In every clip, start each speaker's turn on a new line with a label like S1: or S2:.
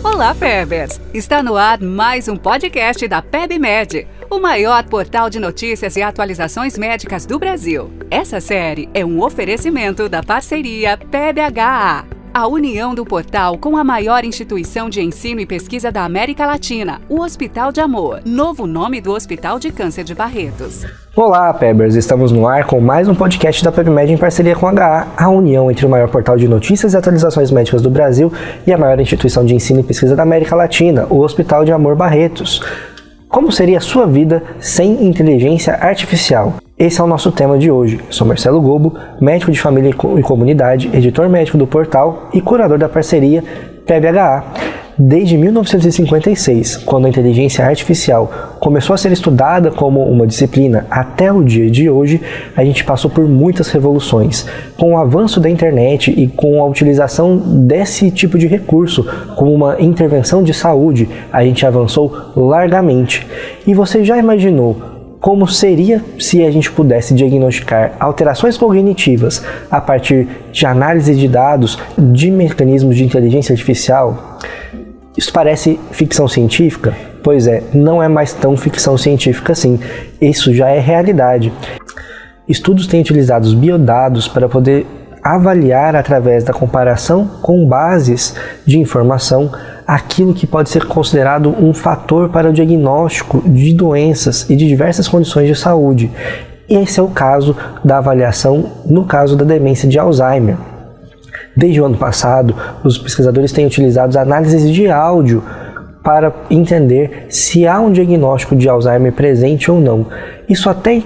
S1: Olá, Pebers! Está no ar mais um podcast da PebMed, o maior portal de notícias e atualizações médicas do Brasil. Essa série é um oferecimento da parceria PebHA a união do portal com a maior instituição de ensino e pesquisa da América Latina, o Hospital de Amor, novo nome do Hospital de Câncer de Barretos.
S2: Olá, Pebers! Estamos no ar com mais um podcast da PebMed em parceria com a HA, a união entre o maior portal de notícias e atualizações médicas do Brasil e a maior instituição de ensino e pesquisa da América Latina, o Hospital de Amor Barretos. Como seria a sua vida sem inteligência artificial? Esse é o nosso tema de hoje. Eu sou Marcelo Gobo, médico de família e comunidade, editor médico do portal e curador da parceria PBHA. Desde 1956, quando a inteligência artificial começou a ser estudada como uma disciplina, até o dia de hoje, a gente passou por muitas revoluções. Com o avanço da internet e com a utilização desse tipo de recurso como uma intervenção de saúde, a gente avançou largamente. E você já imaginou como seria se a gente pudesse diagnosticar alterações cognitivas a partir de análise de dados de mecanismos de inteligência artificial. Isso parece ficção científica? Pois é, não é mais tão ficção científica assim. Isso já é realidade. Estudos têm utilizado os biodados para poder avaliar através da comparação com bases de informação aquilo que pode ser considerado um fator para o diagnóstico de doenças e de diversas condições de saúde. Esse é o caso da avaliação no caso da demência de Alzheimer. Desde o ano passado, os pesquisadores têm utilizado análises de áudio para entender se há um diagnóstico de Alzheimer presente ou não. Isso até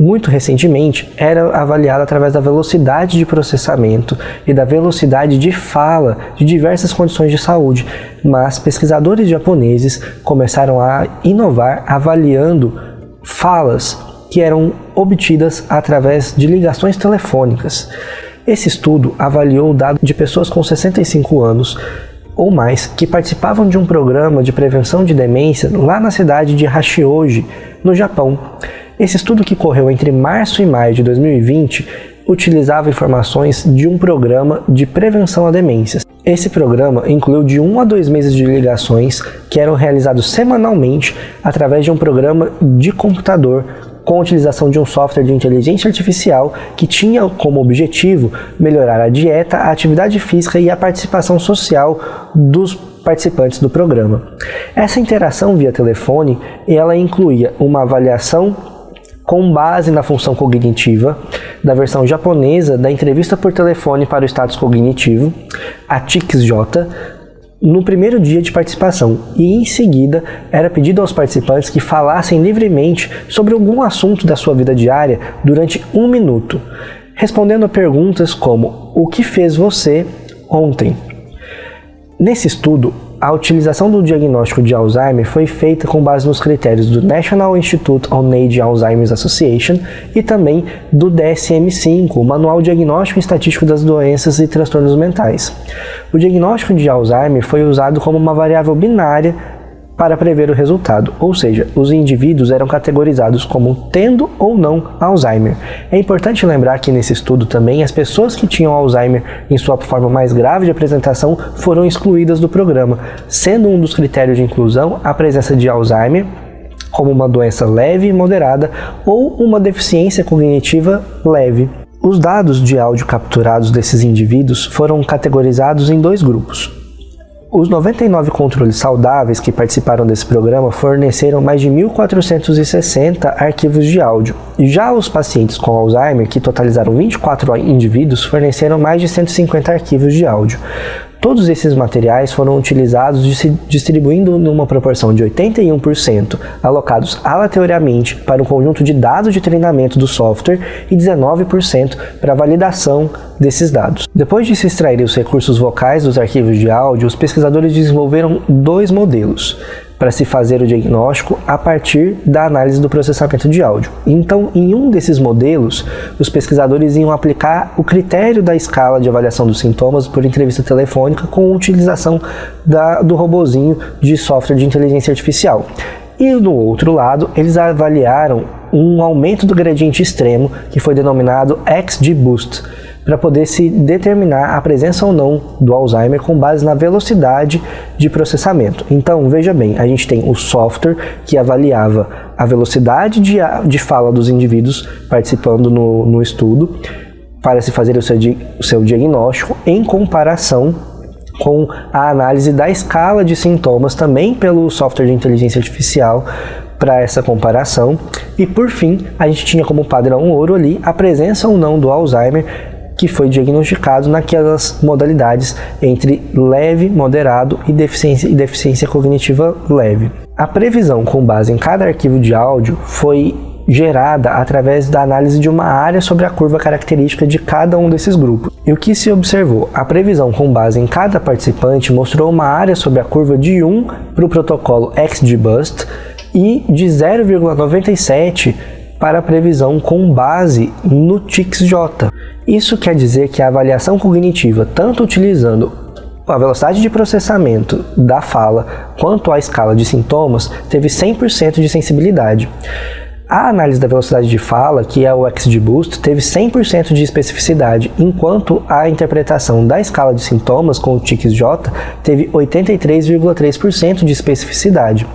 S2: muito recentemente, era avaliada através da velocidade de processamento e da velocidade de fala de diversas condições de saúde, mas pesquisadores japoneses começaram a inovar avaliando falas que eram obtidas através de ligações telefônicas. Esse estudo avaliou o dado de pessoas com 65 anos ou mais que participavam de um programa de prevenção de demência lá na cidade de Hachioji, no Japão. Esse estudo que correu entre março e maio de 2020 utilizava informações de um programa de prevenção a demências. Esse programa incluiu de um a dois meses de ligações que eram realizados semanalmente através de um programa de computador com a utilização de um software de inteligência artificial que tinha como objetivo melhorar a dieta, a atividade física e a participação social dos participantes do programa. Essa interação via telefone, ela incluía uma avaliação com base na função cognitiva da versão japonesa da entrevista por telefone para o status cognitivo, a TICS-J, no primeiro dia de participação e em seguida era pedido aos participantes que falassem livremente sobre algum assunto da sua vida diária durante um minuto, respondendo a perguntas como: O que fez você ontem? Nesse estudo, a utilização do diagnóstico de Alzheimer foi feita com base nos critérios do National Institute on Age Alzheimer's Association e também do DSM-5, o Manual Diagnóstico e Estatístico das Doenças e Transtornos Mentais. O diagnóstico de Alzheimer foi usado como uma variável binária para prever o resultado, ou seja, os indivíduos eram categorizados como tendo ou não Alzheimer. É importante lembrar que nesse estudo também as pessoas que tinham Alzheimer em sua forma mais grave de apresentação foram excluídas do programa, sendo um dos critérios de inclusão a presença de Alzheimer como uma doença leve e moderada ou uma deficiência cognitiva leve. Os dados de áudio capturados desses indivíduos foram categorizados em dois grupos. Os 99 controles saudáveis que participaram desse programa forneceram mais de 1.460 arquivos de áudio. Já os pacientes com Alzheimer, que totalizaram 24 indivíduos, forneceram mais de 150 arquivos de áudio. Todos esses materiais foram utilizados distribuindo numa proporção de 81% alocados aleatoriamente para um conjunto de dados de treinamento do software e 19% para validação desses dados. Depois de se extrair os recursos vocais dos arquivos de áudio, os pesquisadores desenvolveram dois modelos para se fazer o diagnóstico a partir da análise do processamento de áudio. Então, em um desses modelos, os pesquisadores iam aplicar o critério da escala de avaliação dos sintomas por entrevista telefônica com utilização da, do robozinho de software de inteligência artificial. E do outro lado, eles avaliaram um aumento do gradiente extremo, que foi denominado XG Boost para poder se determinar a presença ou não do Alzheimer com base na velocidade de processamento. Então, veja bem, a gente tem o software que avaliava a velocidade de, de fala dos indivíduos participando no, no estudo para se fazer o seu, o seu diagnóstico em comparação com a análise da escala de sintomas também pelo software de inteligência artificial para essa comparação. E por fim, a gente tinha como padrão ouro ali a presença ou não do Alzheimer que foi diagnosticado naquelas modalidades entre leve, moderado e deficiência, e deficiência cognitiva leve. A previsão com base em cada arquivo de áudio foi gerada através da análise de uma área sobre a curva característica de cada um desses grupos. E o que se observou? A previsão com base em cada participante mostrou uma área sobre a curva de 1 para o protocolo XGBoost e de 0,97 para a previsão com base no TIXJ. Isso quer dizer que a avaliação cognitiva, tanto utilizando a velocidade de processamento da fala quanto a escala de sintomas, teve 100% de sensibilidade. A análise da velocidade de fala, que é o XGBoost, teve 100% de especificidade, enquanto a interpretação da escala de sintomas com o TICS-J teve 83,3% de especificidade.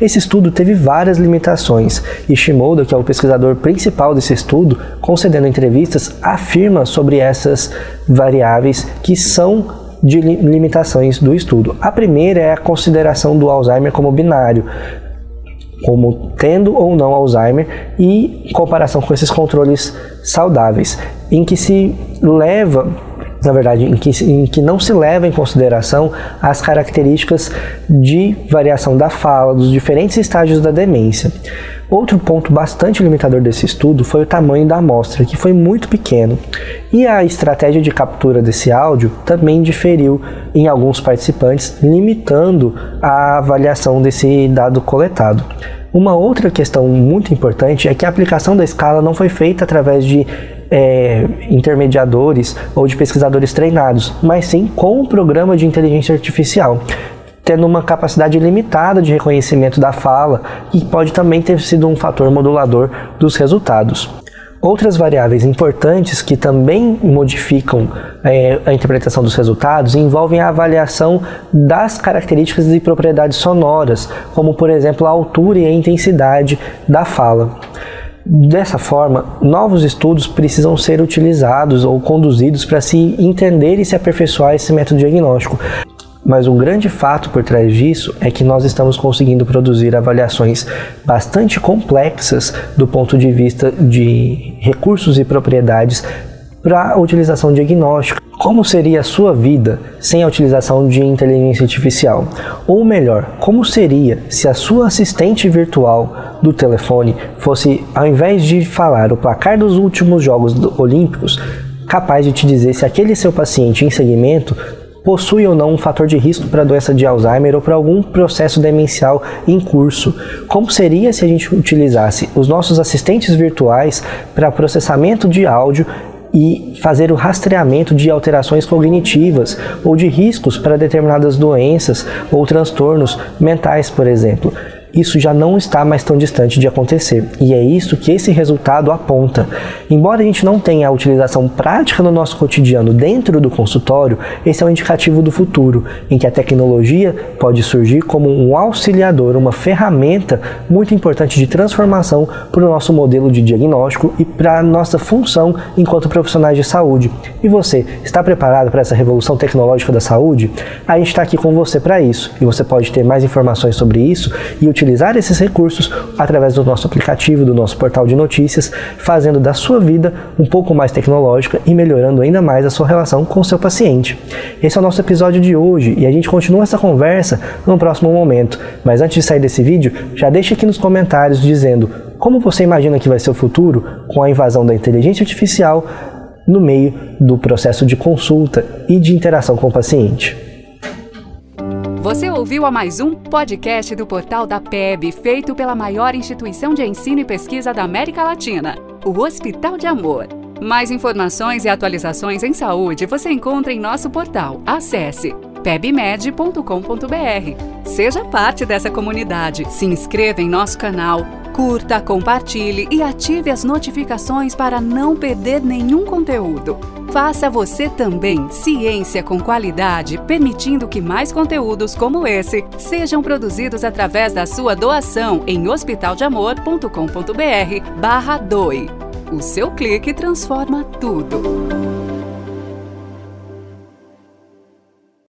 S2: Esse estudo teve várias limitações, e Shimoda, que é o pesquisador principal desse estudo, concedendo entrevistas, afirma sobre essas variáveis que são de limitações do estudo. A primeira é a consideração do Alzheimer como binário, como tendo ou não Alzheimer e comparação com esses controles saudáveis, em que se leva, na verdade, em que, em que não se leva em consideração as características de variação da fala, dos diferentes estágios da demência. Outro ponto bastante limitador desse estudo foi o tamanho da amostra, que foi muito pequeno, e a estratégia de captura desse áudio também diferiu em alguns participantes, limitando a avaliação desse dado coletado. Uma outra questão muito importante é que a aplicação da escala não foi feita através de é, intermediadores ou de pesquisadores treinados, mas sim com um programa de inteligência artificial tendo uma capacidade limitada de reconhecimento da fala, e pode também ter sido um fator modulador dos resultados. Outras variáveis importantes que também modificam é, a interpretação dos resultados envolvem a avaliação das características e propriedades sonoras, como por exemplo a altura e a intensidade da fala. Dessa forma, novos estudos precisam ser utilizados ou conduzidos para se entender e se aperfeiçoar esse método diagnóstico, mas um grande fato por trás disso é que nós estamos conseguindo produzir avaliações bastante complexas do ponto de vista de recursos e propriedades para a utilização diagnóstica. Como seria a sua vida sem a utilização de inteligência artificial? Ou melhor, como seria se a sua assistente virtual do telefone fosse, ao invés de falar o placar dos últimos Jogos Olímpicos, capaz de te dizer se aquele seu paciente em segmento possui ou não um fator de risco para a doença de Alzheimer ou para algum processo demencial em curso. Como seria se a gente utilizasse os nossos assistentes virtuais para processamento de áudio e fazer o rastreamento de alterações cognitivas ou de riscos para determinadas doenças ou transtornos mentais, por exemplo isso já não está mais tão distante de acontecer. E é isso que esse resultado aponta. Embora a gente não tenha a utilização prática no nosso cotidiano dentro do consultório, esse é um indicativo do futuro, em que a tecnologia pode surgir como um auxiliador, uma ferramenta muito importante de transformação para o nosso modelo de diagnóstico e para a nossa função enquanto profissionais de saúde. E você, está preparado para essa revolução tecnológica da saúde? A gente está aqui com você para isso. E você pode ter mais informações sobre isso e utilizar utilizar esses recursos através do nosso aplicativo, do nosso portal de notícias, fazendo da sua vida um pouco mais tecnológica e melhorando ainda mais a sua relação com o seu paciente. Esse é o nosso episódio de hoje e a gente continua essa conversa no próximo momento. Mas antes de sair desse vídeo, já deixe aqui nos comentários dizendo como você imagina que vai ser o futuro com a invasão da inteligência artificial no meio do processo de consulta e de interação com o paciente.
S1: Você ouviu a mais um podcast do portal da PEB, feito pela maior instituição de ensino e pesquisa da América Latina, o Hospital de Amor. Mais informações e atualizações em saúde você encontra em nosso portal. Acesse pebmed.com.br. Seja parte dessa comunidade, se inscreva em nosso canal Curta, compartilhe e ative as notificações para não perder nenhum conteúdo. Faça você também ciência com qualidade, permitindo que mais conteúdos como esse sejam produzidos através da sua doação em hospitaldeamor.com.br barra doe. O seu clique transforma tudo.